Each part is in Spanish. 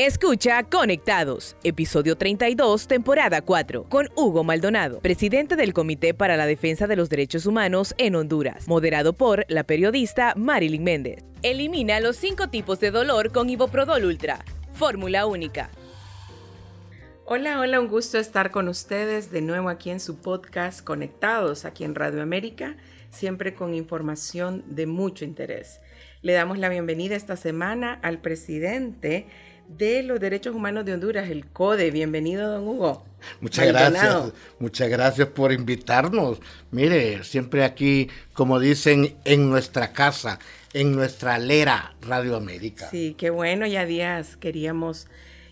Escucha Conectados, episodio 32, temporada 4, con Hugo Maldonado, presidente del Comité para la Defensa de los Derechos Humanos en Honduras, moderado por la periodista Marilyn Méndez. Elimina los cinco tipos de dolor con Iboprodol Ultra. Fórmula única. Hola, hola, un gusto estar con ustedes de nuevo aquí en su podcast Conectados, aquí en Radio América, siempre con información de mucho interés. Le damos la bienvenida esta semana al presidente de los Derechos Humanos de Honduras, el CODE. Bienvenido, don Hugo. Muchas gracias, muchas gracias por invitarnos. Mire, siempre aquí, como dicen, en nuestra casa, en nuestra lera Radio América. Sí, qué bueno, ya días queríamos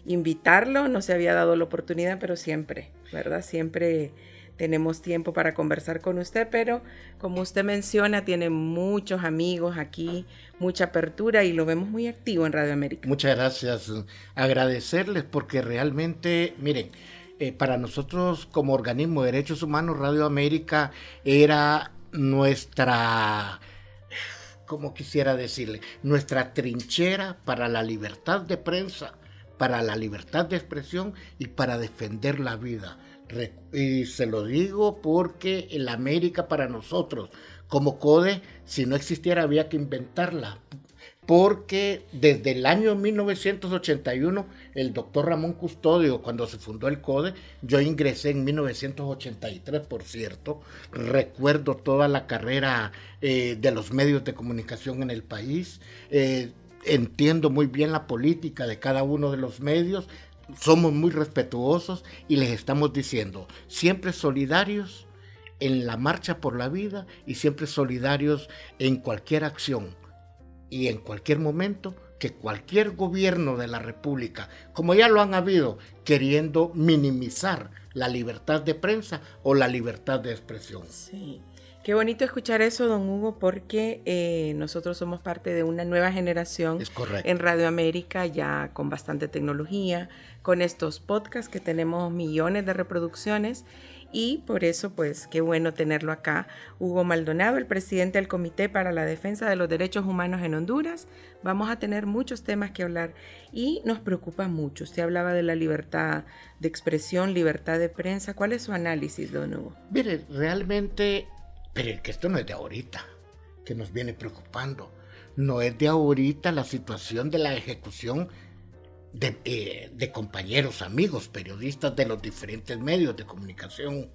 invitarlo, no se había dado la oportunidad, pero siempre, ¿verdad? Siempre tenemos tiempo para conversar con usted, pero como usted menciona, tiene muchos amigos aquí, mucha apertura y lo vemos muy activo en Radio América. Muchas gracias. Agradecerles porque realmente, miren, eh, para nosotros como organismo de derechos humanos, Radio América era nuestra, como quisiera decirle, nuestra trinchera para la libertad de prensa, para la libertad de expresión y para defender la vida y se lo digo porque el América para nosotros, como CODE, si no existiera había que inventarla. Porque desde el año 1981, el doctor Ramón Custodio, cuando se fundó el CODE, yo ingresé en 1983, por cierto, recuerdo toda la carrera eh, de los medios de comunicación en el país. Eh, entiendo muy bien la política de cada uno de los medios, somos muy respetuosos y les estamos diciendo, siempre solidarios en la marcha por la vida y siempre solidarios en cualquier acción y en cualquier momento que cualquier gobierno de la República, como ya lo han habido, queriendo minimizar la libertad de prensa o la libertad de expresión. Sí. Qué bonito escuchar eso, don Hugo, porque eh, nosotros somos parte de una nueva generación en Radio América, ya con bastante tecnología, con estos podcasts que tenemos millones de reproducciones y por eso pues qué bueno tenerlo acá. Hugo Maldonado, el presidente del Comité para la Defensa de los Derechos Humanos en Honduras. Vamos a tener muchos temas que hablar y nos preocupa mucho. Usted hablaba de la libertad de expresión, libertad de prensa. ¿Cuál es su análisis, don Hugo? Mire, realmente pero que esto no es de ahorita, que nos viene preocupando. No es de ahorita la situación de la ejecución de, eh, compañeros, amigos, periodistas de los diferentes medios de comunicación,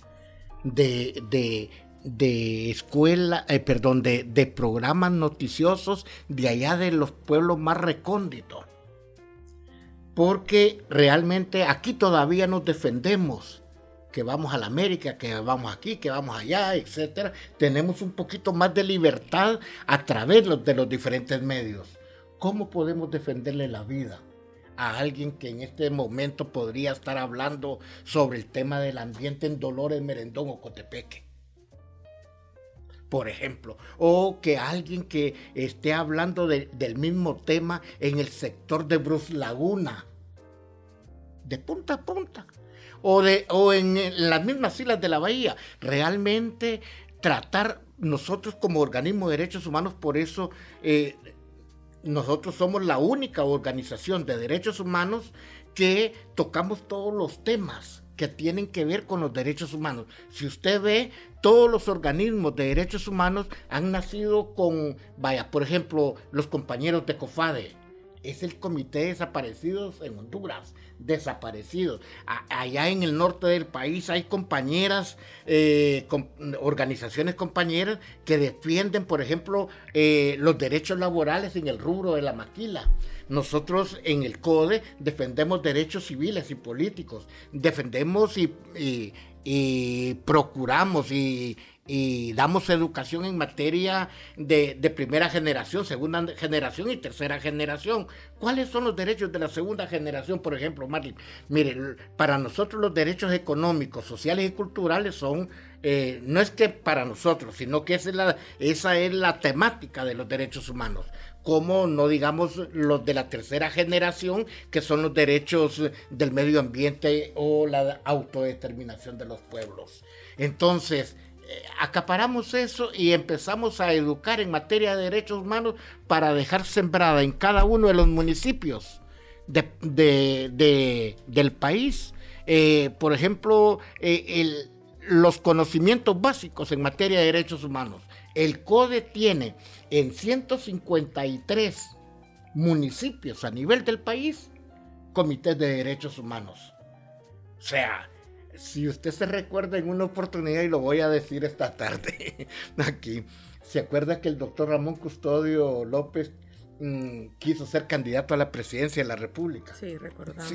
de, de, escuela, eh, perdón, de programas noticiosos de allá de los pueblos más recónditos. Porque realmente aquí todavía nos defendemos que vamos a la América, que vamos aquí, que vamos allá, etcétera, tenemos un poquito más de libertad a través de los diferentes medios. ¿Cómo podemos defenderle la vida a alguien que en este momento podría estar hablando sobre el tema del ambiente en Dolores, Merendón o Cotepeque? Por ejemplo, o que alguien que esté hablando del mismo tema en el sector de Bruce Laguna, de punta a punta o, de, o en las mismas islas de la bahía. Realmente tratar nosotros como organismo de derechos humanos, por eso eh, nosotros somos la única organización de derechos humanos que tocamos todos los temas que tienen que ver con los derechos humanos. Si usted ve, todos los organismos de derechos humanos han nacido con, vaya, por ejemplo, los compañeros de COFADE, es el Comité de Desaparecidos en Honduras, desaparecidos. allá en el norte del país hay compañeras, eh, organizaciones compañeras que defienden, por ejemplo, eh, los derechos laborales en el rubro de la maquila. Nosotros en el CODE defendemos derechos civiles y políticos, defendemos y procuramos y y damos educación en materia de, primera generación, segunda generación y tercera generación. ¿Cuáles son los derechos de la segunda generación, por ejemplo, Marlene? Mire, para nosotros los derechos económicos, sociales y culturales son, eh, no es que para nosotros, sino que esa es la temática de los derechos humanos como no digamos los de la tercera generación, que son los derechos del medio ambiente o la autodeterminación de los pueblos. Entonces, acaparamos eso y empezamos a educar en materia de derechos humanos para dejar sembrada en cada uno de los municipios del país. Eh, por ejemplo, eh, los conocimientos básicos en materia de derechos humanos. El CODE tiene en 153 municipios a nivel del país comités de derechos humanos. O sea, si usted se recuerda en una oportunidad, y lo voy a decir esta tarde aquí, se acuerda que el doctor Ramón Custodio López mm, quiso ser candidato a la presidencia de la República. Sí, recordamos.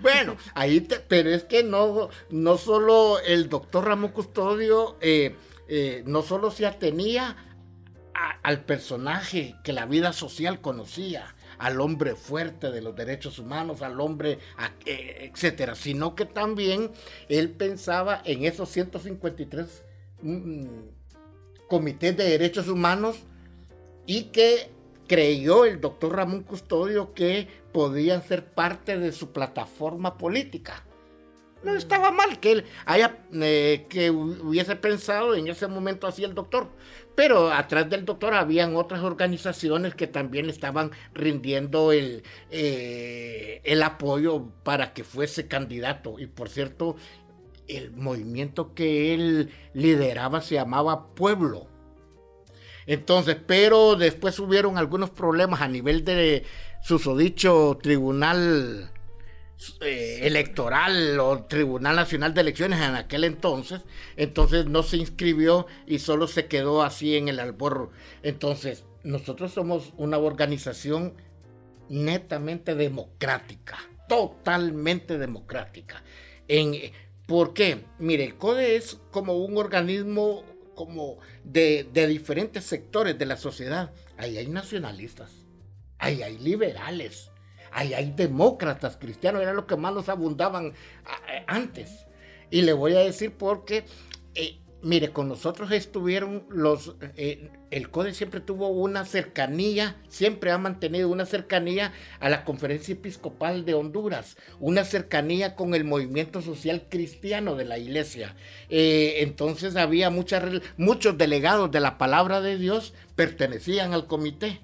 bueno, ahí, pero es que no, no solo el doctor Ramón Custodio, eh, eh, no solo se atenía al personaje que la vida social conocía, al hombre fuerte de los derechos humanos, al hombre, eh, etcétera, sino que también él pensaba en esos 153 mm, comités de derechos humanos y que creyó el doctor Ramón Custodio que podían ser parte de su plataforma política. No estaba mal que él haya eh, que hubiese pensado en ese momento así el doctor, pero atrás del doctor habían otras organizaciones que también estaban rindiendo el, eh, el apoyo para que fuese candidato. Y por cierto, el movimiento que él lideraba se llamaba Pueblo. Entonces, pero después hubieron algunos problemas a nivel de susodicho tribunal eh, electoral o Tribunal Nacional de Elecciones en aquel entonces, entonces no se inscribió y solo se quedó así en el alborro. Entonces, nosotros somos una organización netamente democrática, totalmente democrática. ¿Por qué? Mire, el CODE es como un organismo como de, de diferentes sectores de la sociedad. Ahí hay nacionalistas, ahí hay liberales, Hay demócratas cristianos, era lo que más nos abundaban antes. Y le voy a decir porque, eh, mire, con nosotros estuvieron los, eh, el CODE siempre tuvo una cercanía, siempre ha mantenido una cercanía a la Conferencia Episcopal de Honduras, una cercanía con el movimiento social cristiano de la iglesia. Eh, entonces había muchas, muchos delegados de la palabra de Dios pertenecían al comité.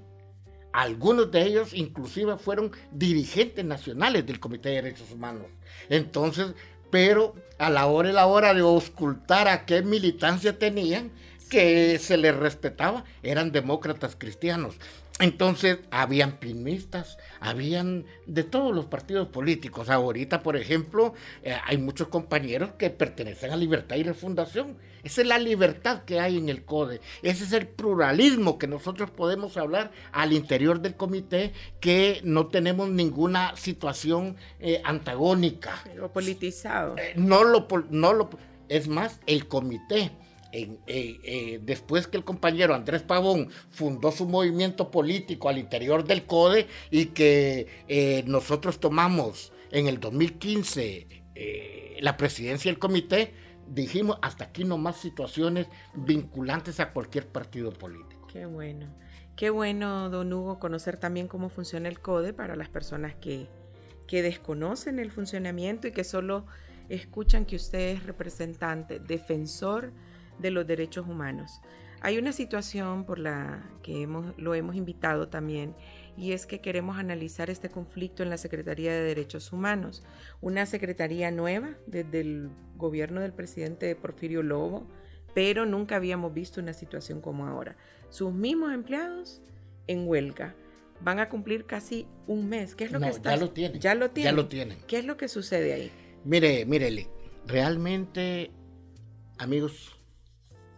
Algunos de ellos inclusive fueron dirigentes nacionales del Comité de Derechos Humanos. Entonces, pero a la hora y la hora de ocultar a qué militancia tenían, que se les respetaba, eran demócratas cristianos. Entonces, habían pinistas, habían de todos los partidos políticos. Ahorita, por ejemplo, eh, hay muchos compañeros que pertenecen a Libertad y Refundación. Esa es la libertad que hay en el CODE. Ese es el pluralismo que nosotros podemos hablar al interior del comité, que no tenemos ninguna situación eh, antagónica. O politizado. Eh, no lo, no lo, es más, el comité eh, eh, después que el compañero Andrés Pavón fundó su movimiento político al interior del CODE y que nosotros tomamos en el 2015 la presidencia del comité, dijimos hasta aquí no más situaciones vinculantes a cualquier partido político. Qué bueno. Qué bueno, don Hugo, conocer también cómo funciona el CODE para las personas que, que desconocen el funcionamiento y que solo escuchan que usted es representante, defensor de los derechos humanos. Hay una situación por la que hemos, lo hemos invitado también y es que queremos analizar este conflicto en la Secretaría de Derechos Humanos, una secretaría nueva desde el gobierno del presidente Porfirio Lobo, pero nunca habíamos visto una situación como ahora. Sus mismos empleados en huelga van a cumplir casi un mes. ¿Qué es lo que está? Ya lo tienen. Ya lo tienen. Ya lo tienen. ¿Qué es lo que sucede ahí? Mire, mire, realmente, amigos,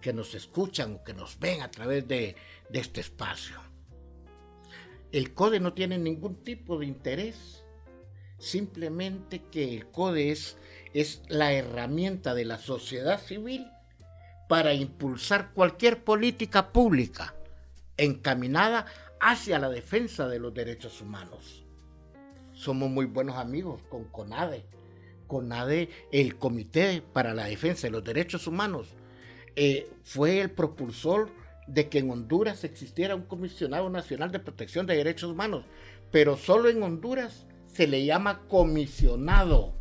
que nos escuchan o que nos ven a través de, este espacio. El CODE no tiene ningún tipo de interés, simplemente que el CODE es, es la herramienta de la sociedad civil para impulsar cualquier política pública encaminada hacia la defensa de los derechos humanos. Somos muy buenos amigos con CONADE. CONADE, el Comité para la Defensa de los Derechos Humanos, eh, fue el propulsor de que en Honduras existiera un comisionado nacional de protección de derechos humanos, pero solo en Honduras se le llama comisionado,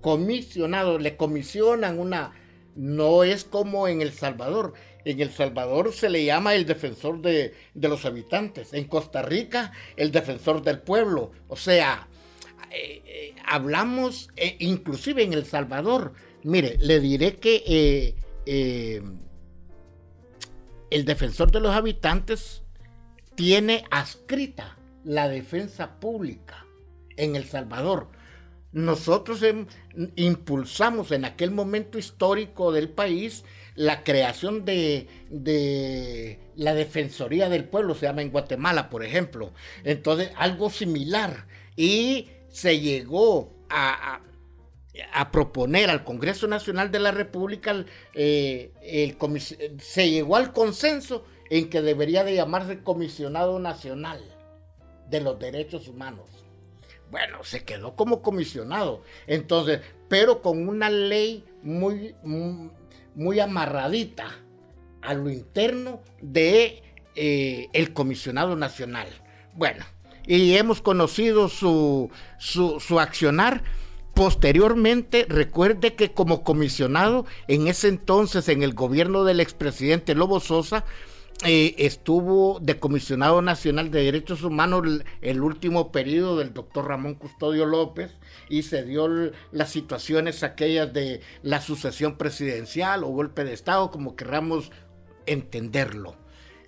comisionado, le comisionan una, no es como en El Salvador, en El Salvador se le llama el defensor de, de los habitantes, en Costa Rica el defensor del pueblo, o sea, eh, eh, hablamos, inclusive en El Salvador, mire, le diré que el defensor de los habitantes tiene adscrita la defensa pública en El Salvador. Nosotros impulsamos en aquel momento histórico del país la creación de, la Defensoría del Pueblo, se llama en Guatemala, por ejemplo. Entonces, algo similar. Y se llegó a, proponer al Congreso Nacional de la República, eh, se llegó al consenso en que debería de llamarse Comisionado Nacional de los Derechos Humanos. Bueno, se quedó como comisionado. Entonces, pero con una ley muy, muy, amarradita a lo interno de eh, el comisionado nacional. Bueno, y hemos conocido su, su, su accionar. Posteriormente, recuerde que como comisionado, en ese entonces, en el gobierno del expresidente Lobo Sosa, eh, estuvo de comisionado nacional de derechos humanos el, último periodo del doctor Ramón Custodio López y se dio las situaciones aquellas de la sucesión presidencial o golpe de Estado, como querramos entenderlo.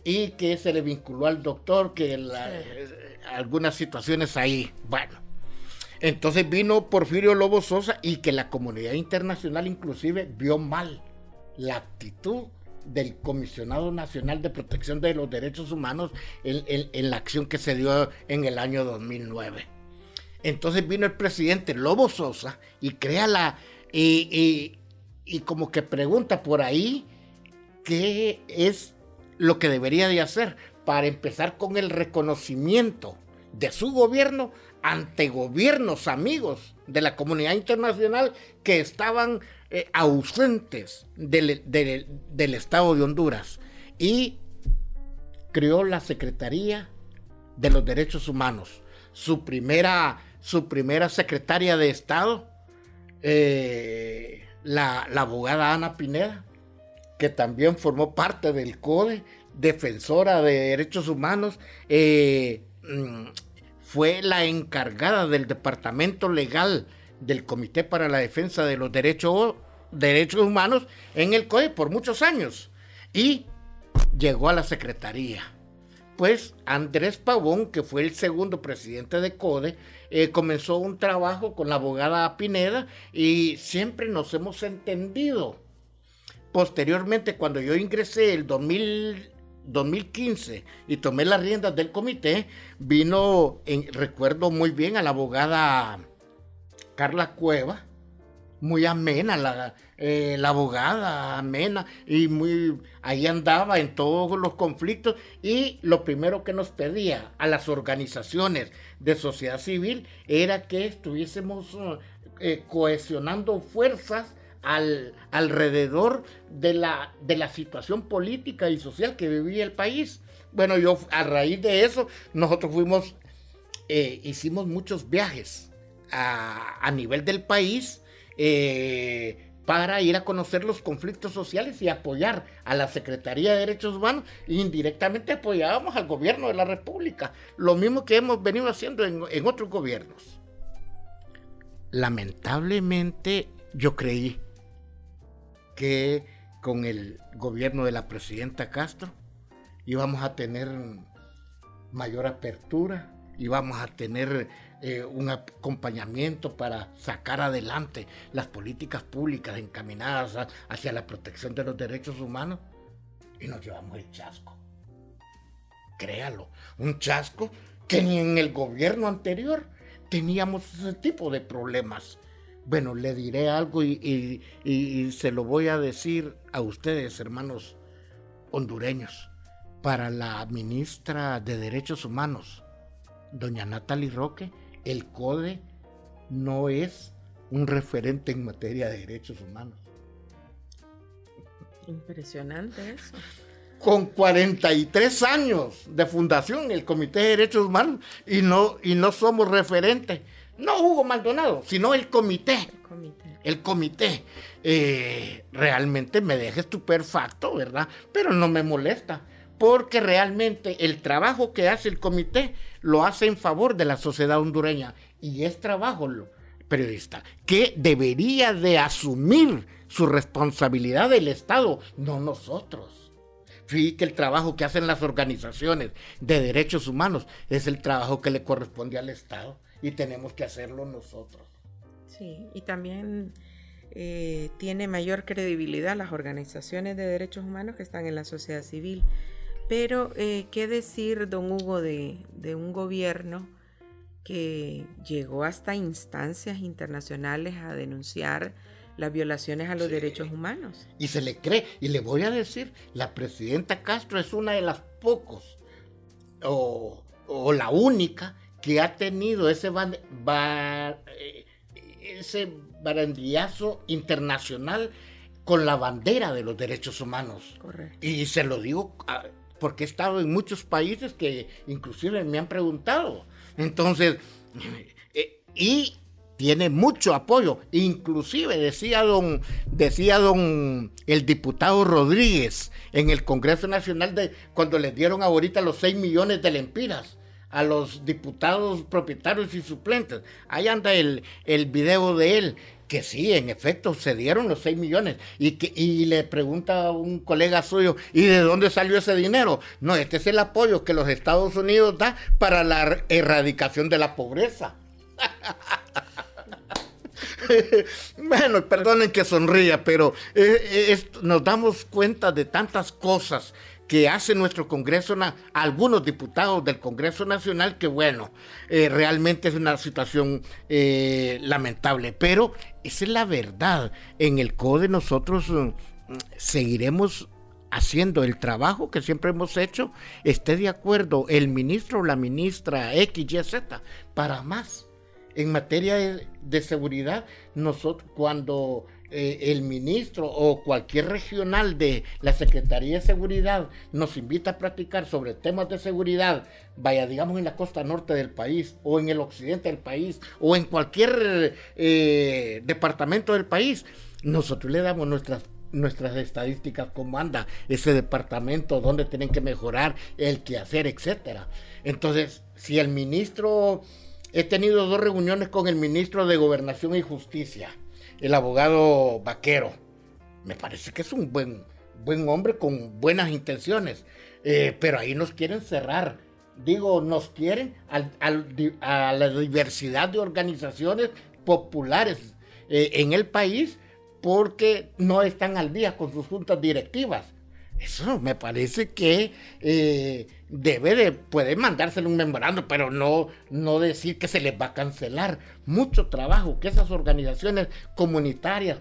Y que se le vinculó al doctor, que eh, algunas situaciones ahí. Bueno, entonces vino Porfirio Lobo Sosa y que la comunidad internacional inclusive vio mal la actitud del Comisionado Nacional de Protección de los Derechos Humanos en, la acción que se dio en el año 2009. Entonces vino el presidente Lobo Sosa y crea la... Y, y como que pregunta por ahí qué es lo que debería de hacer para empezar con el reconocimiento de su gobierno ante gobiernos amigos de la comunidad internacional que estaban eh, ausentes del, del, Estado de Honduras y creó la Secretaría de los Derechos Humanos. Su primera, su primera secretaria de Estado, eh, la, abogada Ana Pineda, que también formó parte del CODE, defensora de derechos humanos, eh, mm, fue la encargada del departamento legal del Comité para la Defensa de los Derechos, Derechos Humanos en el COE por muchos años y llegó a la Secretaría. Pues Andrés Pavón, que fue el segundo presidente de CODE, eh, comenzó un trabajo con la abogada Pineda y siempre nos hemos entendido. Posteriormente, cuando yo ingresé el 2015 y tomé las riendas del comité, vino, en, recuerdo muy bien, a la abogada Carla Cueva, muy amena, la, eh, la, abogada amena, y muy ahí andaba en todos los conflictos. Y lo primero que nos pedía a las organizaciones de sociedad civil era que estuviésemos eh, cohesionando fuerzas al, alrededor de la, de la situación política y social que vivía el país. Bueno, yo a raíz de eso, nosotros fuimos, eh, hicimos muchos viajes a, nivel del país eh, para ir a conocer los conflictos sociales y apoyar a la Secretaría de Derechos Humanos indirectamente apoyábamos al gobierno de la República, lo mismo que hemos venido haciendo en, en otros gobiernos. Lamentablemente yo creí que con el gobierno de la presidenta Castro íbamos a tener mayor apertura, íbamos a tener eh, un acompañamiento para sacar adelante las políticas públicas encaminadas hacia la protección de los derechos humanos y nos llevamos el chasco. Créalo, un chasco que ni en el gobierno anterior teníamos ese tipo de problemas. Bueno, le diré algo y, y se lo voy a decir a ustedes, hermanos hondureños. Para la ministra de Derechos Humanos, doña Natalie Roque, el CODE no es un referente en materia de derechos humanos. Impresionante eso. Con 43 años de fundación, el Comité de Derechos Humanos, y no, y no somos referentes. No Hugo Maldonado, sino el comité. El comité. El comité. Eh, realmente me deja estupefacto, ¿verdad? Pero no me molesta porque realmente el trabajo que hace el comité lo hace en favor de la sociedad hondureña y es trabajo periodista, que debería de asumir su responsabilidad del Estado, no nosotros. Fíjate que el trabajo que hacen las organizaciones de derechos humanos es el trabajo que le corresponde al Estado y tenemos que hacerlo nosotros. Sí, y también eh, tiene mayor credibilidad las organizaciones de derechos humanos que están en la sociedad civil. Pero, eh, ¿qué decir, don Hugo, de, de un gobierno que llegó hasta instancias internacionales a denunciar las violaciones a los derechos humanos. Y se le cree, y le voy a decir, la presidenta Castro es una de las pocos, o, la única, que ha tenido ese, eh, ese barandillazo internacional con la bandera de los derechos humanos. Correcto. Y se lo digo ah, porque he estado en muchos países que inclusive me han preguntado. Entonces, eh, y tiene mucho apoyo. Inclusive decía don, decía don el diputado Rodríguez en el Congreso Nacional de cuando les dieron ahorita los 6 millones de lempiras a los diputados propietarios y suplentes. Ahí anda el, el video de él que sí, en efecto, se dieron los 6 millones. Y, que, y le pregunta a un colega suyo, ¿y de dónde salió ese dinero? No, este es el apoyo que los Estados Unidos da para la erradicación de la pobreza. bueno, perdonen que sonría, pero eh, eh, nos damos cuenta de tantas cosas que hace nuestro Congreso, algunos diputados del Congreso Nacional, que bueno, eh, realmente es una situación eh, lamentable, pero esa es la verdad. En el CODE nosotros mm, seguiremos haciendo el trabajo que siempre hemos hecho, esté de acuerdo el ministro o la ministra XYZ para más. En materia de seguridad, nosotros cuando eh, el ministro o cualquier regional de la Secretaría de Seguridad nos invita a practicar sobre temas de seguridad, vaya, digamos en la costa norte del país o en el occidente del país o en cualquier eh, departamento del país, nosotros le damos nuestras nuestras estadísticas, cómo anda ese departamento, dónde tienen que mejorar, el que hacer, etcétera. Entonces, si el ministro, he tenido dos reuniones con el ministro de Gobernación y Justicia, el abogado Vaquero. Me parece que es un buen, buen hombre con buenas intenciones, eh, pero ahí nos quieren cerrar. Digo, nos quieren a la diversidad de organizaciones populares eh, en el país porque no están al día con sus juntas directivas. Eso me parece que eh, debe de, puede mandárselo un memorando, pero no, no decir que se les va a cancelar. Mucho trabajo que esas organizaciones comunitarias,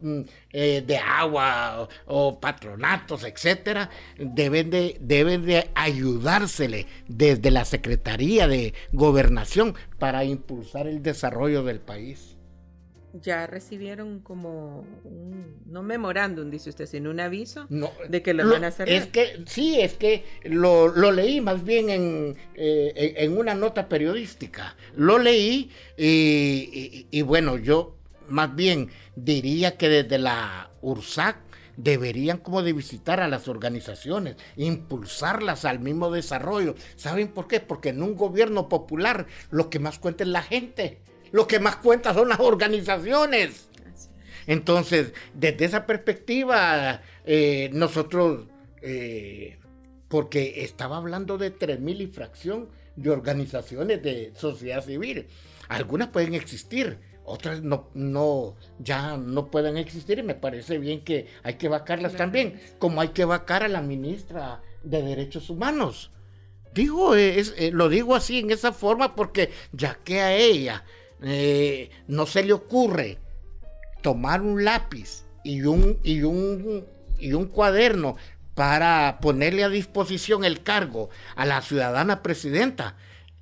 mm, eh, de agua o, patronatos, etcétera, deben de, deben de ayudársele desde la Secretaría de Gobernación para impulsar el desarrollo del país ya recibieron como un, no memorándum, dice usted, sino un aviso de que lo, van a hacer. Es que, sí, es que lo, leí más bien en, eh, en, una nota periodística. Lo leí y, bueno, yo más bien diría que desde la URSAC deberían como de visitar a las organizaciones, impulsarlas al mismo desarrollo. ¿Saben por qué? Porque en un gobierno popular lo que más cuenta es la gente lo que más cuenta son las organizaciones. Entonces, desde esa perspectiva, eh, nosotros, eh, porque estaba hablando de 3.000 y fracción de organizaciones de sociedad civil. Algunas pueden existir, otras no, no, ya no pueden existir y me parece bien que hay que vacarlas también, como hay que vacar a la ministra de Derechos Humanos. Digo, eh, lo digo así en esa forma porque ya que a ella eh, no se le ocurre tomar un lápiz y un, y un, y un cuaderno para ponerle a disposición el cargo a la ciudadana presidenta,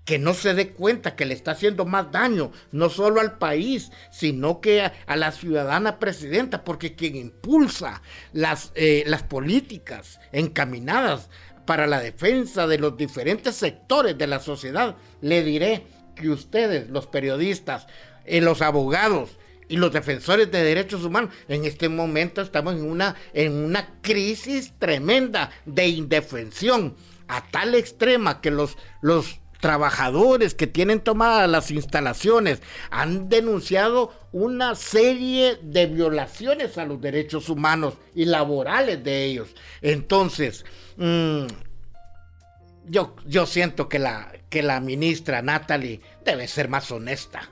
que no se dé cuenta que le está haciendo más daño, no solo al país, sino que a, la ciudadana presidenta, porque quien impulsa las, eh, las políticas encaminadas para la defensa de los diferentes sectores de la sociedad, le diré, que ustedes, los periodistas, y los abogados y los defensores de derechos humanos, en este momento estamos en una, en una crisis tremenda de indefensión, a tal extrema que los, los trabajadores que tienen tomadas las instalaciones han denunciado una serie de violaciones a los derechos humanos y laborales de ellos. Entonces, mm, yo, yo siento que la, que la ministra Natalie debe ser más honesta.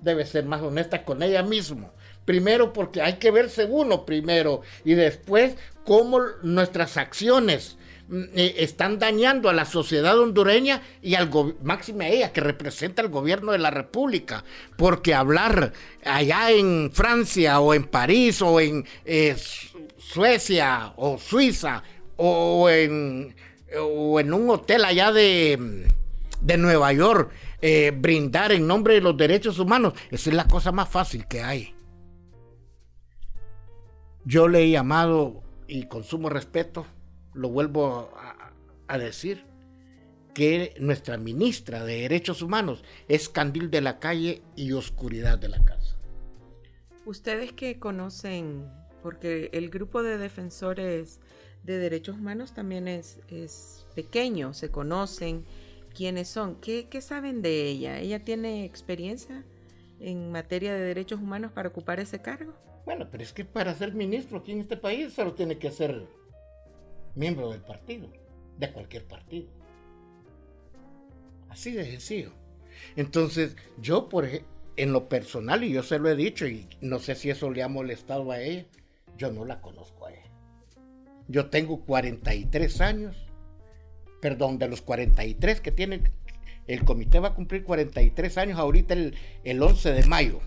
Debe ser más honesta con ella misma. Primero porque hay que verse uno primero y después cómo nuestras acciones mm, eh, están dañando a la sociedad hondureña y al máxima ella que representa el gobierno de la República, porque hablar allá en Francia o en París o en eh, Suecia o Suiza o en, o en un hotel allá de, de Nueva York, eh, brindar en nombre de los derechos humanos, esa es la cosa más fácil que hay. Yo le he llamado, y con sumo respeto, lo vuelvo a, decir, que nuestra ministra de Derechos Humanos es candil de la calle y oscuridad de la casa. Ustedes que conocen, porque el grupo de defensores de derechos humanos también es, es pequeño, se conocen quiénes son, ¿Qué, ¿qué saben de ella? ¿Ella tiene experiencia en materia de derechos humanos para ocupar ese cargo? Bueno, pero es que para ser ministro aquí en este país solo tiene que ser miembro del partido, de cualquier partido. Así de sencillo. Entonces, yo por en lo personal, y yo se lo he dicho, y no sé si eso le ha molestado a ella, yo no la conozco a ella. Yo tengo 43 años, perdón, de los 43 que tiene, el comité va a cumplir 43 años ahorita el, el 11 de mayo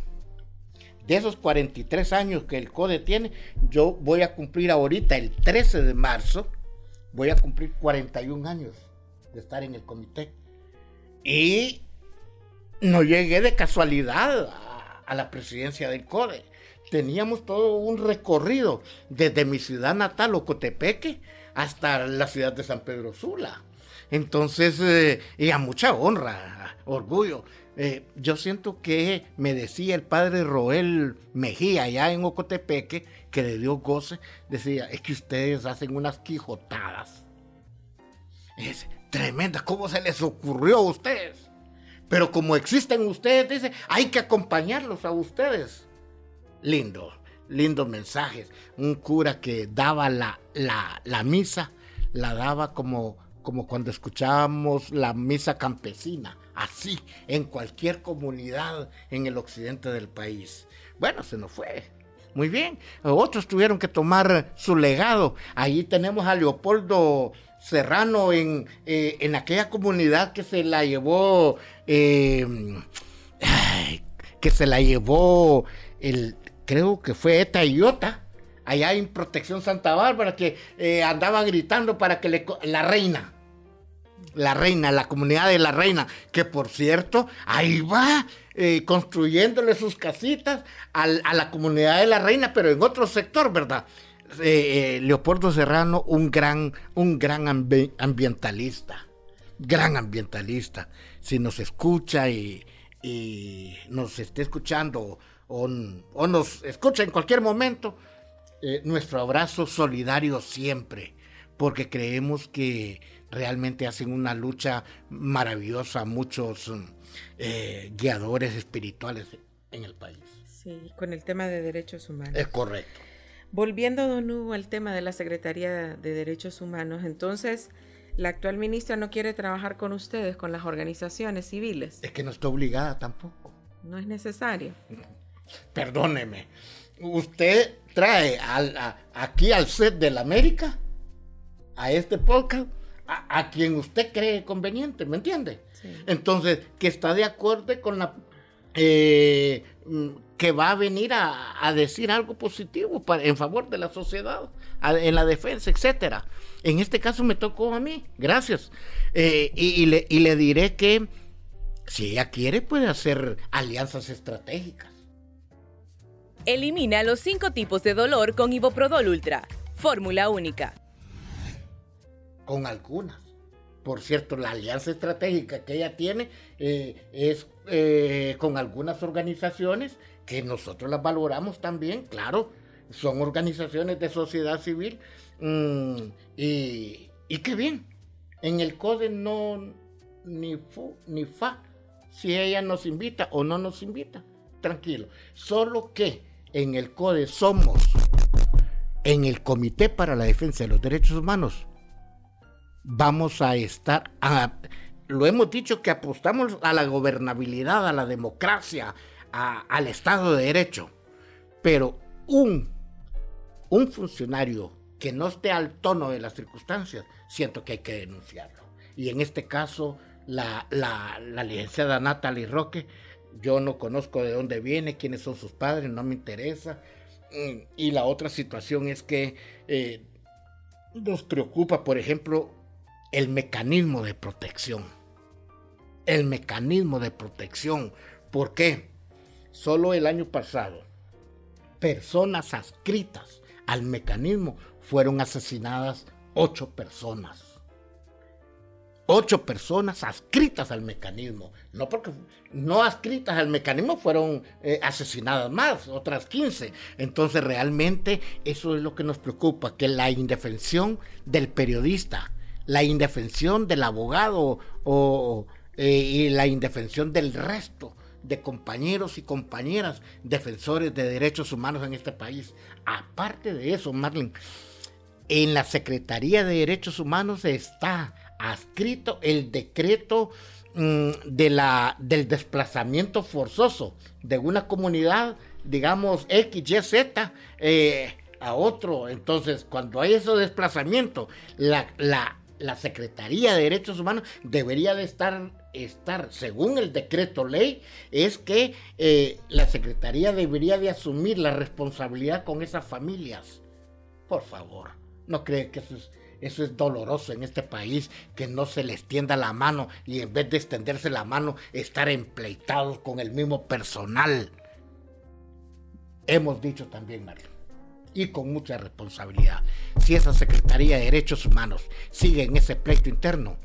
de esos 43 años que el CODE tiene, yo voy a cumplir ahorita el 13 de marzo, voy a cumplir 41 años de estar en el comité. Y no llegué de casualidad a, la presidencia del CODE. Teníamos todo un recorrido desde mi ciudad natal, Ocotepeque, hasta la ciudad de San Pedro Sula. Entonces, eh, y a mucha honra, orgullo. Eh, yo siento que me decía el padre Roel Mejía, allá en Ocotepeque, que le dio goce, decía, es que ustedes hacen unas quijotadas. Es tremenda, ¿cómo se les ocurrió a ustedes? Pero como existen ustedes, dice, hay que acompañarlos a ustedes. Lindo, lindos mensajes. Un cura que daba la, la, misa, la daba como, como cuando escuchábamos la misa campesina así en cualquier comunidad en el occidente del país. Bueno, se nos fue. Muy bien. Otros tuvieron que tomar su legado. Ahí tenemos a Leopoldo Serrano en, eh, en aquella comunidad que se la llevó, em, que se la llevó el, creo que fue Eta Iota, allá en Protección Santa Bárbara, que eh, andaba gritando para que la reina la Reina, la comunidad de La Reina, que por cierto, ahí va eh, construyéndole sus casitas a la comunidad de La Reina, pero en otro sector, ¿verdad? Eh, eh, Leopoldo Serrano, un gran, un gran ambientalista, gran ambientalista. Si nos escucha y, nos esté escuchando o, o, nos escucha en cualquier momento, nuestro abrazo solidario siempre, porque creemos que realmente hacen una lucha maravillosa muchos eh, guiadores espirituales en el país. Sí, con el tema de derechos humanos. Es correcto. Volviendo, don Hugo, al tema de la Secretaría de Derechos Humanos, entonces, la actual ministra no quiere trabajar con ustedes, con las organizaciones civiles. Es que no está obligada tampoco. No es necesario. Perdóneme. Usted trae aquí al set de la América, a este podcast, a, quien usted cree conveniente, ¿me entiende? Entonces, que está de acuerdo con la... Eh, mm, que va a venir a, decir algo positivo para, en favor de la sociedad, en la defensa, etcétera. En este caso me tocó a mí, gracias. Eh, y, le, y le diré que si ella quiere puede hacer alianzas estratégicas. Elimina los cinco tipos de dolor con Iboprodol Ultra. Fórmula única con algunas. Por cierto, la alianza estratégica que ella tiene eh, es eh, con algunas organizaciones que nosotros las valoramos también, claro, son organizaciones de sociedad civil mm, y, y qué bien. En el CODE no, ni fu, ni fa, si ella nos invita o no nos invita. Tranquilo. Solo que en el CODE somos, en el Comité para la Defensa de los Derechos Humanos, vamos a estar, lo hemos dicho que apostamos a la gobernabilidad, a la democracia, al Estado de Derecho, pero un, un funcionario que no esté al tono de las circunstancias, siento que hay que denunciarlo. Y en este caso, la, la, la licenciada Natalie Roque, yo no conozco de dónde viene, quiénes son sus padres, no me interesa. Mm, y la otra situación es que eh, nos preocupa, por ejemplo, el mecanismo de protección. El mecanismo de protección. ¿Por qué? Solo el año pasado, personas adscritas al mecanismo fueron asesinadas ocho personas. Ocho personas adscritas al mecanismo. No porque no adscritas al mecanismo fueron eh, asesinadas más, otras 15. Entonces realmente eso es lo que nos preocupa, que la indefensión del periodista, la indefensión del abogado o, eh, y la indefensión del resto de compañeros y compañeras defensores de derechos humanos en este país. Aparte de eso, Marlene, en la Secretaría de Derechos Humanos está adscrito el decreto mm, de la, del desplazamiento forzoso de una comunidad, digamos, X, Y, Z, eh, a otro. Entonces, cuando hay ese desplazamiento, la, la, la Secretaría de Derechos Humanos debería de estar, estar según el decreto ley, es que eh, la Secretaría debería de asumir la responsabilidad con esas familias. Por favor, no creen que eso es, eso es doloroso en este país, que no se les tienda la mano y en vez de extenderse la mano, estar empleitados con el mismo personal. Hemos dicho también, Mario y con mucha responsabilidad. Si esa Secretaría de Derechos Humanos sigue en ese pleito interno,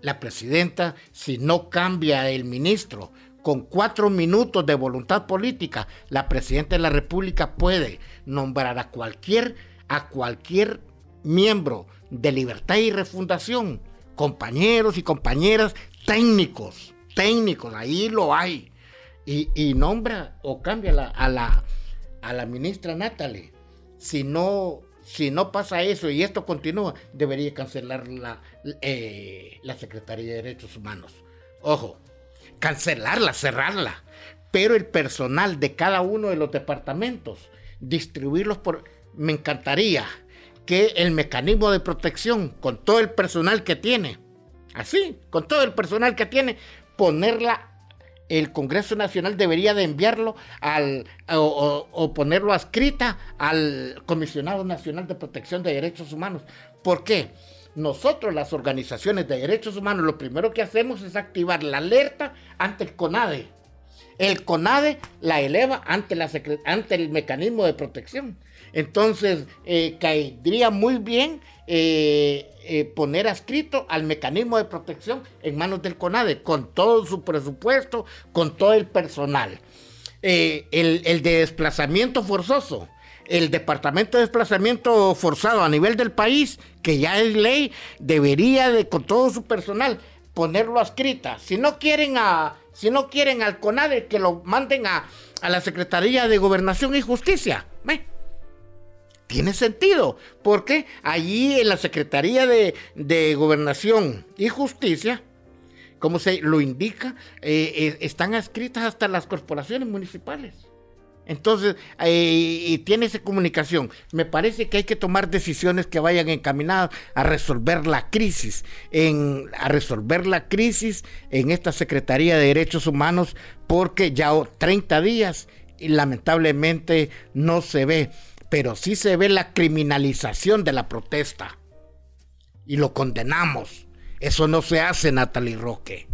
la presidenta, si no cambia el ministro con cuatro minutos de voluntad política, la presidenta de la República puede nombrar a cualquier, a cualquier miembro de Libertad y Refundación, compañeros y compañeras técnicos, técnicos, ahí lo hay, y, nombra o cambia a la a la ministra Natalie. Si no, si no pasa eso y esto continúa, debería cancelar la, eh, la Secretaría de Derechos Humanos. Ojo, cancelarla, cerrarla. Pero el personal de cada uno de los departamentos, distribuirlos por... Me encantaría que el mecanismo de protección, con todo el personal que tiene, así, con todo el personal que tiene, ponerla el Congreso Nacional debería de enviarlo al, o, ponerlo adscrita al Comisionado Nacional de Protección de Derechos Humanos. ¿Por qué? Nosotros, las organizaciones de derechos humanos, lo primero que hacemos es activar la alerta ante el CONADE. El CONADE la eleva ante, ante el mecanismo de protección. Entonces, eh, caería muy bien eh, eh, poner adscrito al mecanismo de protección en manos del CONADE, con todo su presupuesto, con todo el personal. Eh, el, el, de desplazamiento forzoso, el departamento de desplazamiento forzado a nivel del país, que ya es ley, debería de con todo su personal ponerlo adscrita. Si no quieren a, si no quieren al CONADE, que lo manden a, a la Secretaría de Gobernación y Justicia tiene sentido, porque allí en la Secretaría de, Gobernación y Justicia, como se lo indica, eh, eh, están adscritas hasta las corporaciones municipales. Entonces, eh, y tiene esa comunicación. Me parece que hay que tomar decisiones que vayan encaminadas a resolver la crisis, en, a resolver la crisis en esta Secretaría de Derechos Humanos, porque ya 30 días y lamentablemente no se ve pero sí se ve la criminalización de la protesta. Y lo condenamos. Eso no se hace, Natalie Roque.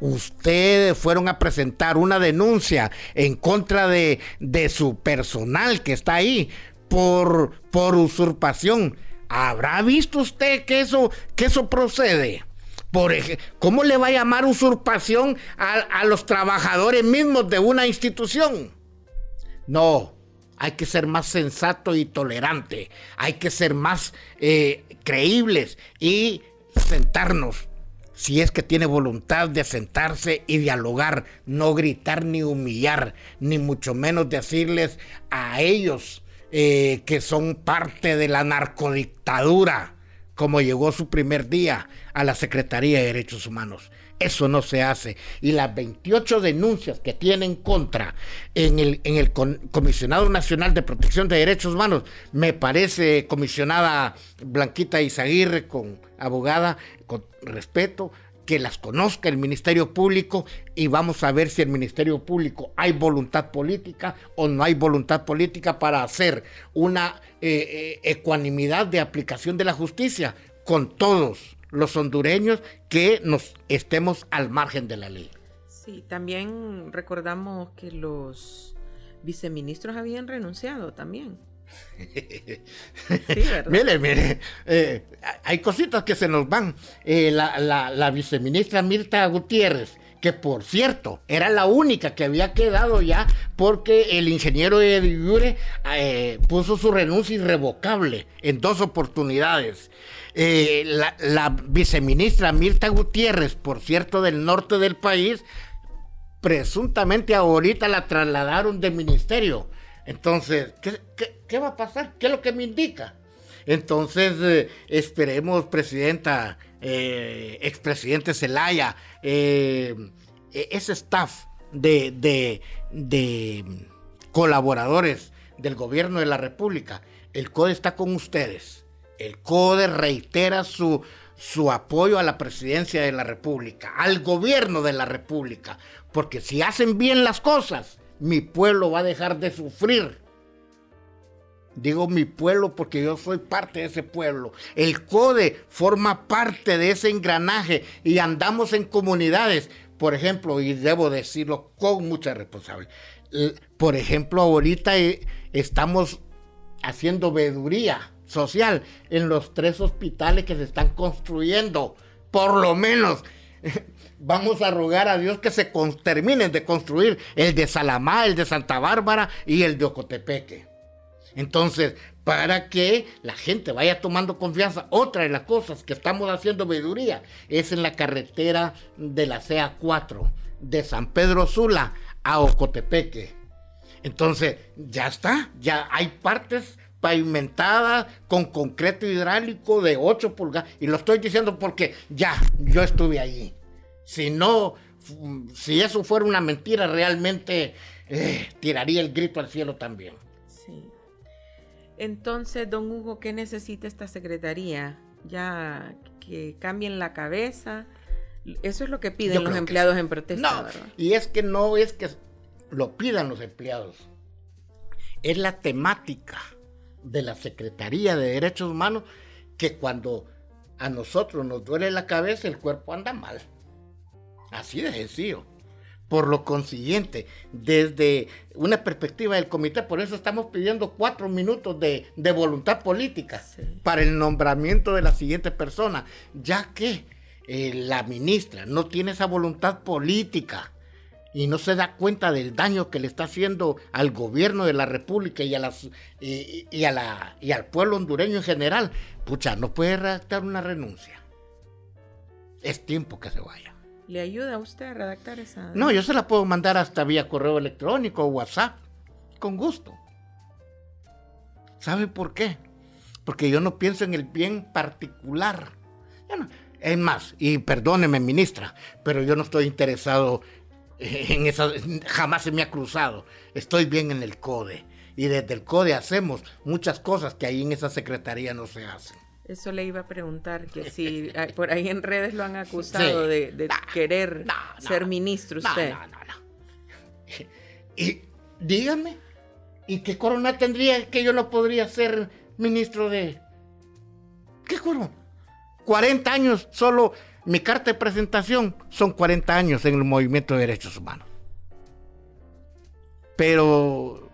Ustedes fueron a presentar una denuncia en contra de, de su personal que está ahí por, por usurpación. ¿Habrá visto usted que eso, que eso procede? Por ¿Cómo le va a llamar usurpación a, a los trabajadores mismos de una institución? No, hay que ser más sensato y tolerante, hay que ser más eh, creíbles y sentarnos, si es que tiene voluntad de sentarse y dialogar, no gritar ni humillar, ni mucho menos decirles a ellos eh, que son parte de la narcodictadura, como llegó su primer día a la Secretaría de Derechos Humanos. Eso no se hace. Y las 28 denuncias que tienen contra en el, en el Comisionado Nacional de Protección de Derechos Humanos, me parece, comisionada Blanquita Izaguirre, con abogada, con respeto, que las conozca el Ministerio Público y vamos a ver si el Ministerio Público hay voluntad política o no hay voluntad política para hacer una eh, eh, ecuanimidad de aplicación de la justicia con todos los hondureños que nos estemos al margen de la ley. Sí, también recordamos que los viceministros habían renunciado también. sí, mire, mire, eh, hay cositas que se nos van. Eh, la, viceministra Mirta Gutiérrez, que por cierto era la única que había quedado ya porque el ingeniero Ediyure eh, puso su renuncia irrevocable en dos oportunidades. Eh, la, viceministra Mirta Gutiérrez, por cierto, del norte del país, presuntamente ahorita la trasladaron de ministerio. Entonces, ¿qué, va a pasar? ¿Qué es lo que me indica? Entonces, eh, esperemos, presidenta, eh, expresidente Zelaya, eh, e-, ese staff de, de colaboradores del gobierno de la República, el CODE está con ustedes el CODE reitera su, su apoyo a la presidencia de la República, al gobierno de la República, porque si hacen bien las cosas, mi pueblo va a dejar de sufrir. Digo mi pueblo porque yo soy parte de ese pueblo. El CODE forma parte de ese engranaje y andamos en comunidades. Por ejemplo, y debo decirlo con mucha responsabilidad. Por ejemplo, ahorita eh, estamos haciendo veduría social en los tres hospitales que se están construyendo. Por lo menos vamos a rogar a Dios que se terminen de construir el de Salamá, el de Santa Bárbara y el de Ocotepeque. Entonces, para que la gente vaya tomando confianza, otra de las cosas que estamos haciendo veeduría es en la carretera de la CA4, de San Pedro Sula a Ocotepeque. Entonces, ya está, ya hay partes pavimentada con concreto hidráulico de 8 pulgadas. Y lo estoy diciendo porque ya, yo estuve ahí. Si no, si eso fuera una mentira, realmente eh, tiraría el grito al cielo también. Sí. Entonces, don Hugo, ¿qué necesita esta secretaría? Ya que cambien la cabeza. Eso es lo que piden los empleados en protesta. No, y es que no es que lo pidan los empleados. Es la temática de la Secretaría de Derechos Humanos que cuando a nosotros nos duele la cabeza, el cuerpo anda mal. Así de sencillo. Por lo consiguiente, desde una perspectiva del comité, por eso estamos pidiendo cuatro minutos de, voluntad política para el nombramiento de la siguiente persona, ya que eh, la ministra no tiene esa voluntad política y no se da cuenta del daño que le está haciendo al gobierno de la República y, a las, y, a la, y al pueblo hondureño en general, pucha, no puede redactar una renuncia. Es tiempo que se vaya. ¿Le ayuda a usted a redactar esa? No, yo se la puedo mandar hasta vía correo electrónico o WhatsApp, con gusto. ¿Sabe por qué? Porque yo no pienso en el bien particular. es más, y perdóneme, ministra, pero yo no estoy interesado en esa, jamás se me ha cruzado. Estoy bien en el CODE. Y desde el CODE hacemos muchas cosas que ahí en esa secretaría no se hacen. Eso le iba a preguntar, que si por ahí en redes lo han acusado de, querer ser ministro usted. No, no, no. Y dígame, ¿y qué corona tendría que yo no podría ser ministro de... ¿Qué corona? 40 años solo mi carta de presentación son 40 años en el movimiento de derechos humanos. Pero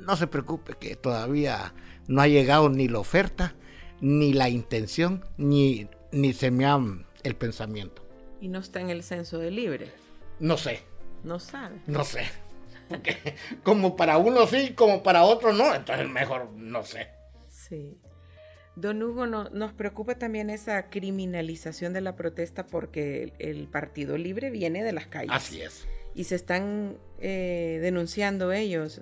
no se preocupe que todavía no ha llegado ni la oferta, ni la intención, ni, ni se me ha el pensamiento. ¿Y no está en el censo de libre? No sé. No sabe. No sé. como para uno sí, como para otro no, entonces mejor no sé. Sí. Don Hugo, nos preocupa también esa criminalización de la protesta porque el, Partido Libre viene de las calles. Así es. Y se están eh, denunciando ellos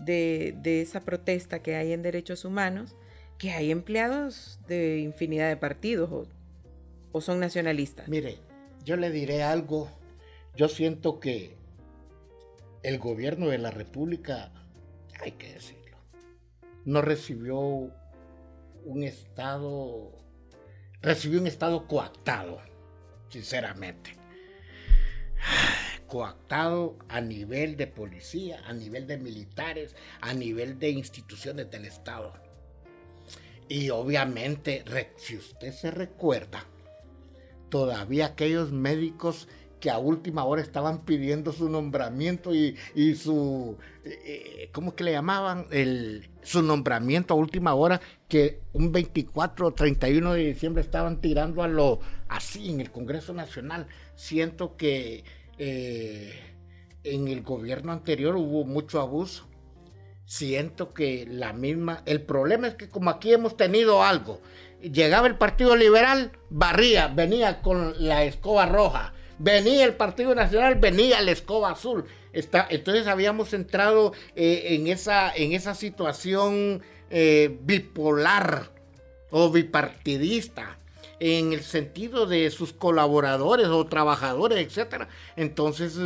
de, esa protesta que hay en derechos humanos, que hay empleados de infinidad de partidos o, o son nacionalistas. Mire, yo le diré algo. Yo siento que el gobierno de la República, hay que decirlo, no recibió un Estado, recibió un Estado coactado, sinceramente. Coactado a nivel de policía, a nivel de militares, a nivel de instituciones del Estado. Y obviamente, si usted se recuerda, todavía aquellos médicos que a última hora estaban pidiendo su nombramiento y, su, eh, eh, ¿cómo que le llamaban? El, su nombramiento a última hora, que un 24 o 31 de diciembre estaban tirando a lo así en el Congreso Nacional. Siento que eh, en el gobierno anterior hubo mucho abuso. Siento que la misma, el problema es que como aquí hemos tenido algo, llegaba el Partido Liberal, barría, venía con la escoba roja venía el Partido Nacional, venía la escoba azul. Está, entonces habíamos entrado eh, en, esa, en esa situación eh, bipolar o bipartidista en el sentido de sus colaboradores o trabajadores, etcétera. Entonces,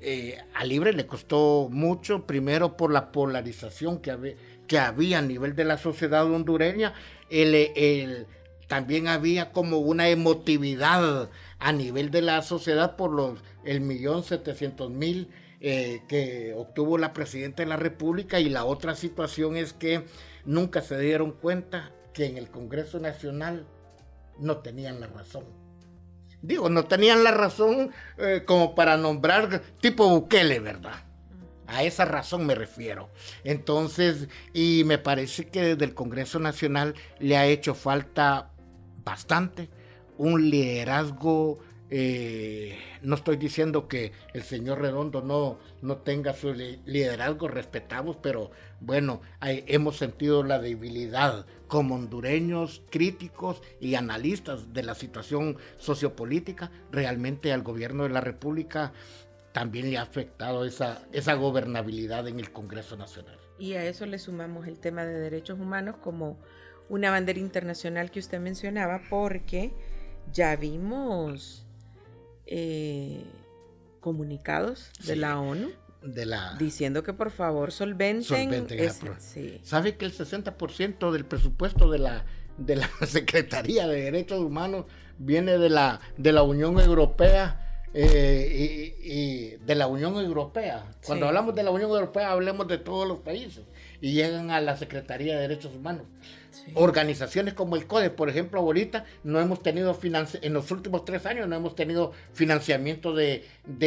eh, a Libre le costó mucho, primero por la polarización que, había, que había a nivel de la sociedad hondureña, el, también había como una emotividad a nivel de la sociedad por los el millón setecientos mil eh, que obtuvo la presidenta de la República y la otra situación es que nunca se dieron cuenta que en el Congreso Nacional no tenían la razón. Digo, no tenían la razón eh, como para nombrar tipo Bukele, ¿verdad? A esa razón me refiero. Entonces, y me parece que desde el Congreso Nacional le ha hecho falta bastante un liderazgo, eh, no estoy diciendo que el señor Redondo no, no tenga su liderazgo, respetamos, pero bueno, hemos sentido la debilidad como hondureños críticos y analistas de la situación sociopolítica, realmente al gobierno de la República también le ha afectado esa, esa gobernabilidad en el Congreso Nacional. Y a eso le sumamos el tema de derechos humanos como una bandera internacional que usted mencionaba, porque ya vimos eh, comunicados de la ONU de la, diciendo que por favor solventen, ¿Sabe que el 60% del presupuesto de la, de la Secretaría de Derechos Humanos viene de la, de la Unión Europea? Eh, y, de la Unión Europea. Cuando hablamos de la Unión Europea, hablemos de todos los países y llegan a la Secretaría de Derechos Humanos. Organizaciones como el CODE, por ejemplo, ahorita no hemos tenido en los últimos tres años no hemos tenido financiamiento de,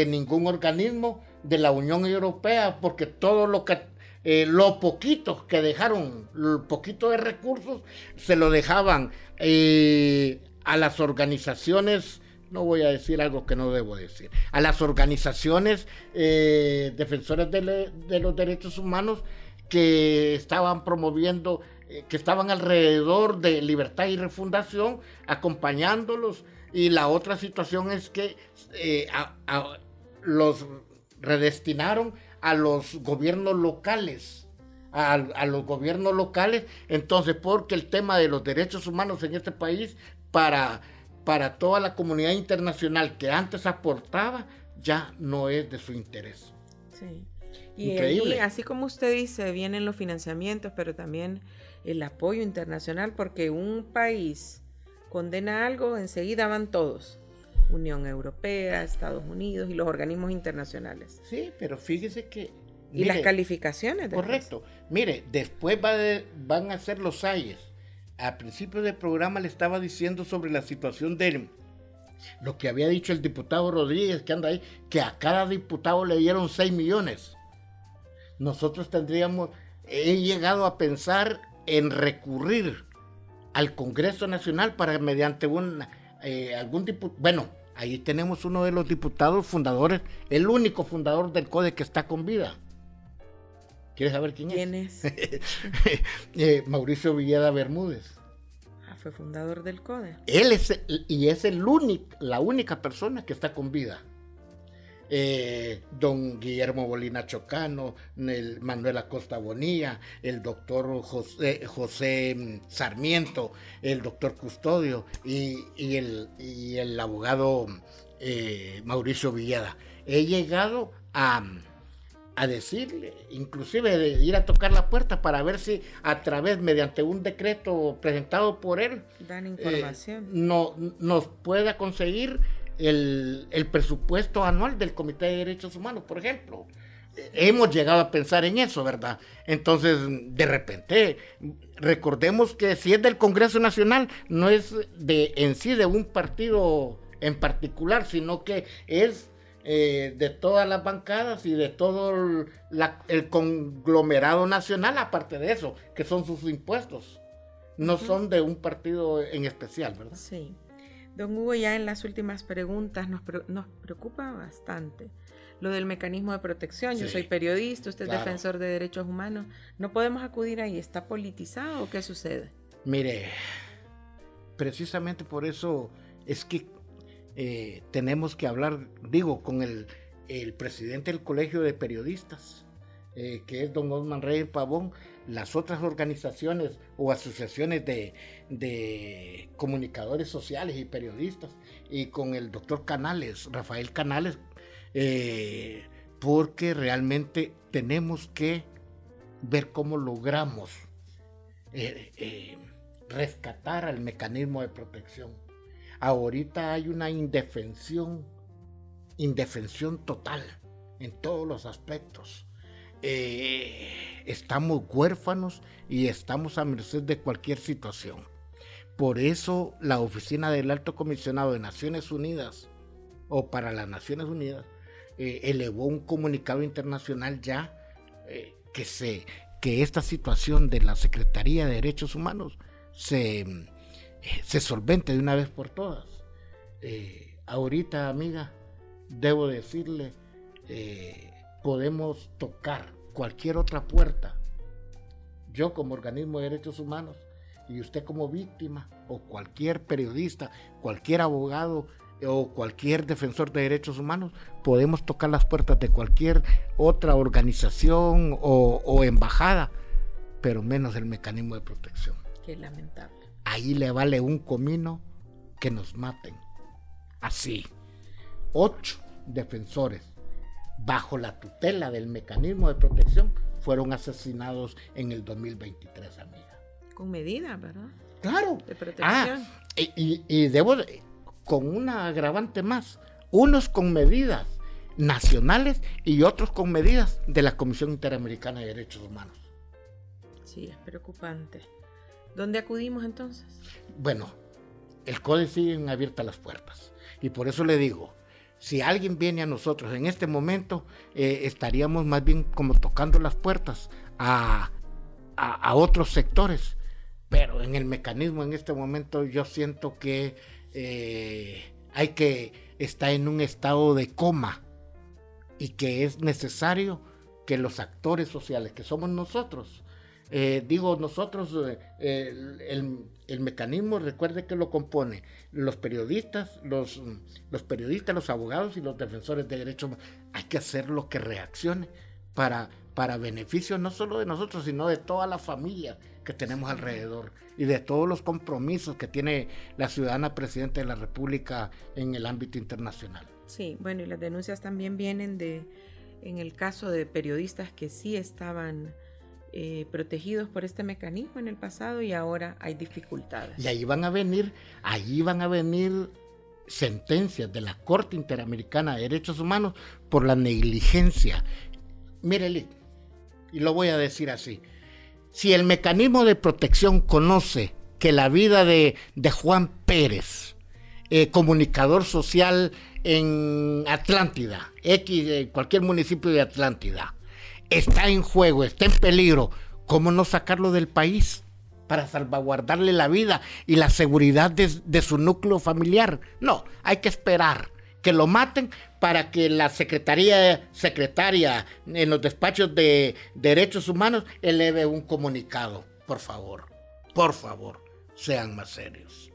ningún organismo de la Unión Europea porque todo lo que eh, lo poquito que dejaron, lo poquito de recursos, se lo dejaban eh, a las organizaciones, no voy a decir algo que no debo decir, a las organizaciones eh, defensoras de, los derechos humanos que estaban promoviendo eh, que estaban alrededor de Libertad y Refundación, acompañándolos. Y la otra situación es que eh, los redestinaron a los gobiernos locales. A, los gobiernos locales, entonces, porque el tema de los derechos humanos en este país, para, para toda la comunidad internacional que antes aportaba, ya no es de su interés. Sí. Y Increíble. así como usted dice, vienen los financiamientos, pero también el apoyo internacional, porque un país condena algo, enseguida van todos. Unión Europea, Estados Unidos y los organismos internacionales. Sí, pero fíjese que... y las calificaciones. Correcto. Mire, después van a ser los AIES. Al principio del programa le estaba diciendo sobre la situación de lo que había dicho el diputado Rodríguez, que anda ahí, que a cada diputado le dieron 6 millones. Nosotros tendríamos, he llegado a pensar en recurrir al Congreso Nacional para mediante un, eh, algún diputado, bueno, ahí tenemos uno de los diputados fundadores, el único fundador del CODE que está con vida. ¿Quieres saber quién, es? eh, Mauricio Villeda Bermúdez. fue fundador del CODE. Él es, y es el único, la única persona que está con vida. Eh, don Guillermo Bolina Chocano, el Manuel Acosta Bonilla, el doctor José, José Sarmiento, el doctor Custodio y, el, el, abogado eh, Mauricio Villada. He llegado a, a decirle, inclusive de ir a tocar la puerta para ver si a través, mediante un decreto presentado por él, Dan información. Eh, no, nos pueda conseguir el, presupuesto anual del Comité de Derechos Humanos, por ejemplo. Hemos llegado a pensar en eso, ¿verdad? Entonces, de repente, recordemos que si es del Congreso Nacional, no es de en sí de un partido en particular, sino que es eh, de todas las bancadas y de todo el, conglomerado nacional, aparte de eso, que son sus impuestos. No son de un partido en especial, ¿verdad? Sí. Don Hugo, ya en las últimas preguntas nos, preocupa bastante lo del mecanismo de protección. Yo soy periodista, usted es defensor de derechos humanos. ¿No podemos acudir ahí? ¿Está politizado o qué sucede? Mire, precisamente por eso es que eh, tenemos que hablar, digo, con el, el presidente del Colegio de Periodistas, eh, que es don Osman Reyes Pavón, las otras organizaciones o asociaciones de, comunicadores sociales y periodistas, y con el doctor Canales, Rafael Canales, eh, porque realmente tenemos que ver cómo logramos eh, rescatar al mecanismo de protección. Ahorita hay una indefensión, indefensión total en todos los aspectos eh, estamos huérfanos y estamos a merced de cualquier situación. Por eso la oficina del Alto Comisionado de Naciones Unidas o para las Naciones Unidas eh, elevó un comunicado internacional ya eh, que, se, que esta situación de la Secretaría de Derechos Humanos se, se solvente de una vez por todas. ahorita, amiga, debo decirle, podemos tocar cualquier otra puerta. Yo como organismo de derechos humanos y usted como víctima o cualquier periodista, cualquier abogado o cualquier defensor de derechos humanos, podemos tocar las puertas de cualquier otra organización o, embajada, pero menos el mecanismo de protección. Qué lamentable. Ahí le vale un comino que nos maten. Así. Ocho defensores bajo la tutela del mecanismo de protección, fueron asesinados en el 2023, amiga. Con medidas, ¿verdad? Claro. De protección. Ah, y, debo, con una agravante más, unos con medidas nacionales y otros con medidas de la Comisión Interamericana de Derechos Humanos. Sí, es preocupante. ¿Dónde acudimos entonces? Bueno, el CODE sigue abiertas las puertas. Y por eso le digo, si alguien viene a nosotros en este momento, eh, estaríamos más bien como tocando las puertas a, otros sectores. Pero en el mecanismo en este momento yo siento que eh, hay que estar en un estado de coma y que es necesario que los actores sociales que somos nosotros eh, digo, nosotros, eh, el, mecanismo, recuerde que lo compone los periodistas, los, los periodistas, los abogados y los defensores de derechos Hay que hacer lo que reaccione para, para beneficio no solo de nosotros, sino de toda la familia que tenemos alrededor y de todos los compromisos que tiene la ciudadana presidenta de la República en el ámbito internacional. Sí, bueno, y las denuncias también vienen de, en el caso de periodistas que sí estaban eh, protegidos por este mecanismo en el pasado y ahora hay dificultades. Y ahí van a venir, ahí van a venir sentencias de la Corte Interamericana de Derechos Humanos por la negligencia. Mire, y lo voy a decir así, si el mecanismo de protección conoce que la vida de, Juan Pérez, eh, comunicador social en Atlántida, X, cualquier municipio de Atlántida, está en juego, está en peligro, ¿cómo no sacarlo del país? para salvaguardarle la vida y la seguridad de, su núcleo familiar. No, hay que esperar que lo maten para que la secretaría secretaria en los despachos de derechos humanos eleve un comunicado. Por favor, por favor. sean más serios.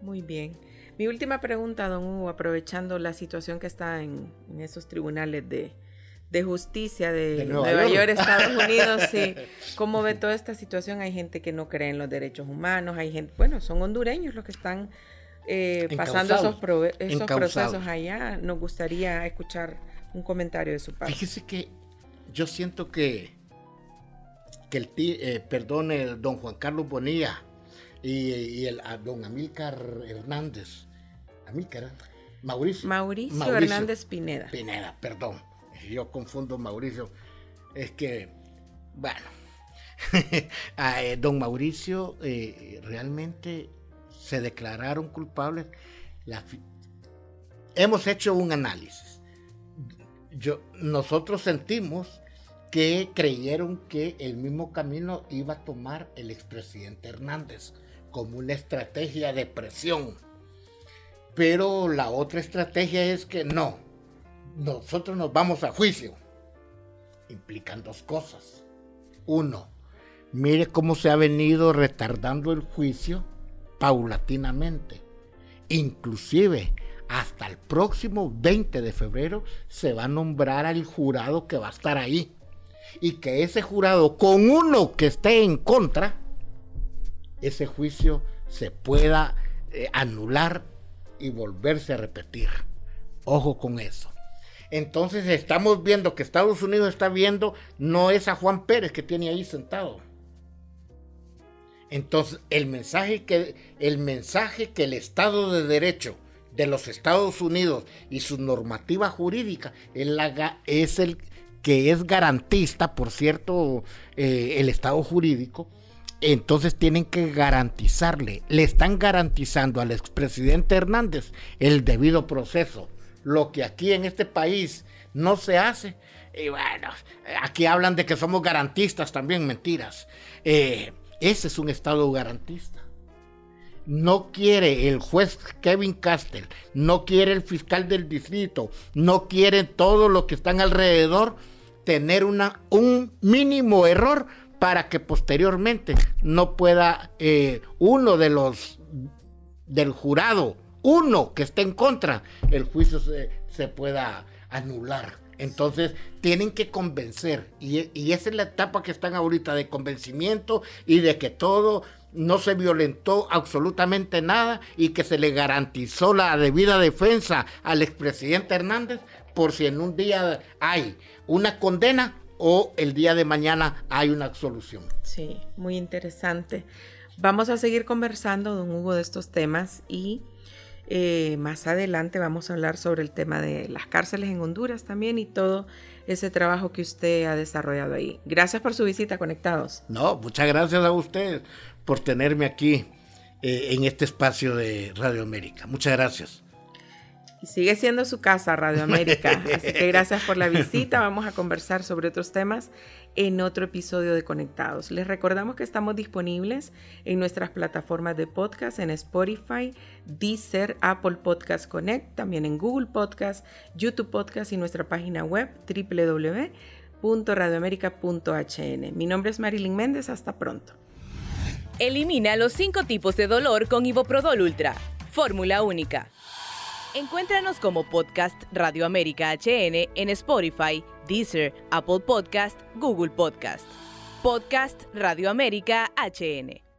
Muy bien. Mi última pregunta, don Hugo, aprovechando la situación que está en, esos tribunales de, justicia de, Nueva, York. Estados Unidos, sí. ¿Cómo ve toda esta situación? Hay gente que no cree en los derechos humanos, hay gente, bueno, son hondureños los que están eh, pasando esos, esos procesos allá. Nos gustaría escuchar un comentario de su parte. Fíjese que yo siento que, que el eh, perdón, el don Juan Carlos Bonilla y, el don Amílcar Hernández, Amílcar, Mauricio, Mauricio, Hernández Pineda. Pineda, perdón, yo confundo Mauricio, es que, bueno, eh, don Mauricio eh, realmente se declararon culpables. hemos hecho un análisis. Yo, nosotros sentimos que creyeron que el mismo camino iba a tomar el expresidente Hernández como una estrategia de presión. Pero la otra estrategia es que no, nosotros nos vamos a juicio. Implican dos cosas. Uno, mire cómo se ha venido retardando el juicio paulatinamente. Inclusive hasta el próximo 20 de febrero se va a nombrar al jurado que va a estar ahí. Y que ese jurado, con uno que esté en contra, ese juicio se pueda eh, anular y volverse a repetir. Ojo con eso. Entonces estamos viendo que Estados Unidos está viendo no es a Juan Pérez que tiene ahí sentado. Entonces el mensaje que el mensaje que el Estado de Derecho de los Estados Unidos y su normativa jurídica es, el que es garantista, por cierto, eh, el Estado jurídico entonces tienen que garantizarle, le están garantizando al expresidente Hernández el debido proceso, lo que aquí en este país no se hace. Y bueno, aquí hablan de que somos garantistas también, mentiras. Eh, ese es un Estado garantista. No quiere el juez Kevin Castell, no quiere el fiscal del distrito, no quiere todos los que están alrededor tener una, un mínimo error para que posteriormente no pueda eh, uno de los del jurado, uno que esté en contra, el juicio se, pueda anular. Entonces tienen que convencer y, y, esa es la etapa que están ahorita de convencimiento y de que todo no se violentó absolutamente nada y que se le garantizó la debida defensa al expresidente Hernández por si en un día hay una condena, o el día de mañana hay una solución. Sí, muy interesante. Vamos a seguir conversando, don Hugo, de estos temas y eh, más adelante vamos a hablar sobre el tema de las cárceles en Honduras también y todo ese trabajo que usted ha desarrollado ahí. Gracias por su visita, Conectados. No, muchas gracias a usted por tenerme aquí eh, en este espacio de Radio América. Muchas gracias. Y sigue siendo su casa, Radio América. Así que gracias por la visita. Vamos a conversar sobre otros temas en otro episodio de Conectados. Les recordamos que estamos disponibles en nuestras plataformas de podcast, en Spotify, Deezer, Apple Podcast Connect, también en Google Podcast, YouTube Podcast y nuestra página web www.radioamerica.hn. Mi nombre es Marilyn Méndez. Hasta pronto. Elimina los cinco tipos de dolor con Iboprodol Ultra. Fórmula única. Encuéntranos como Podcast Radio América HN en Spotify, Deezer, Apple Podcast, Google Podcast. Podcast Radio América HN.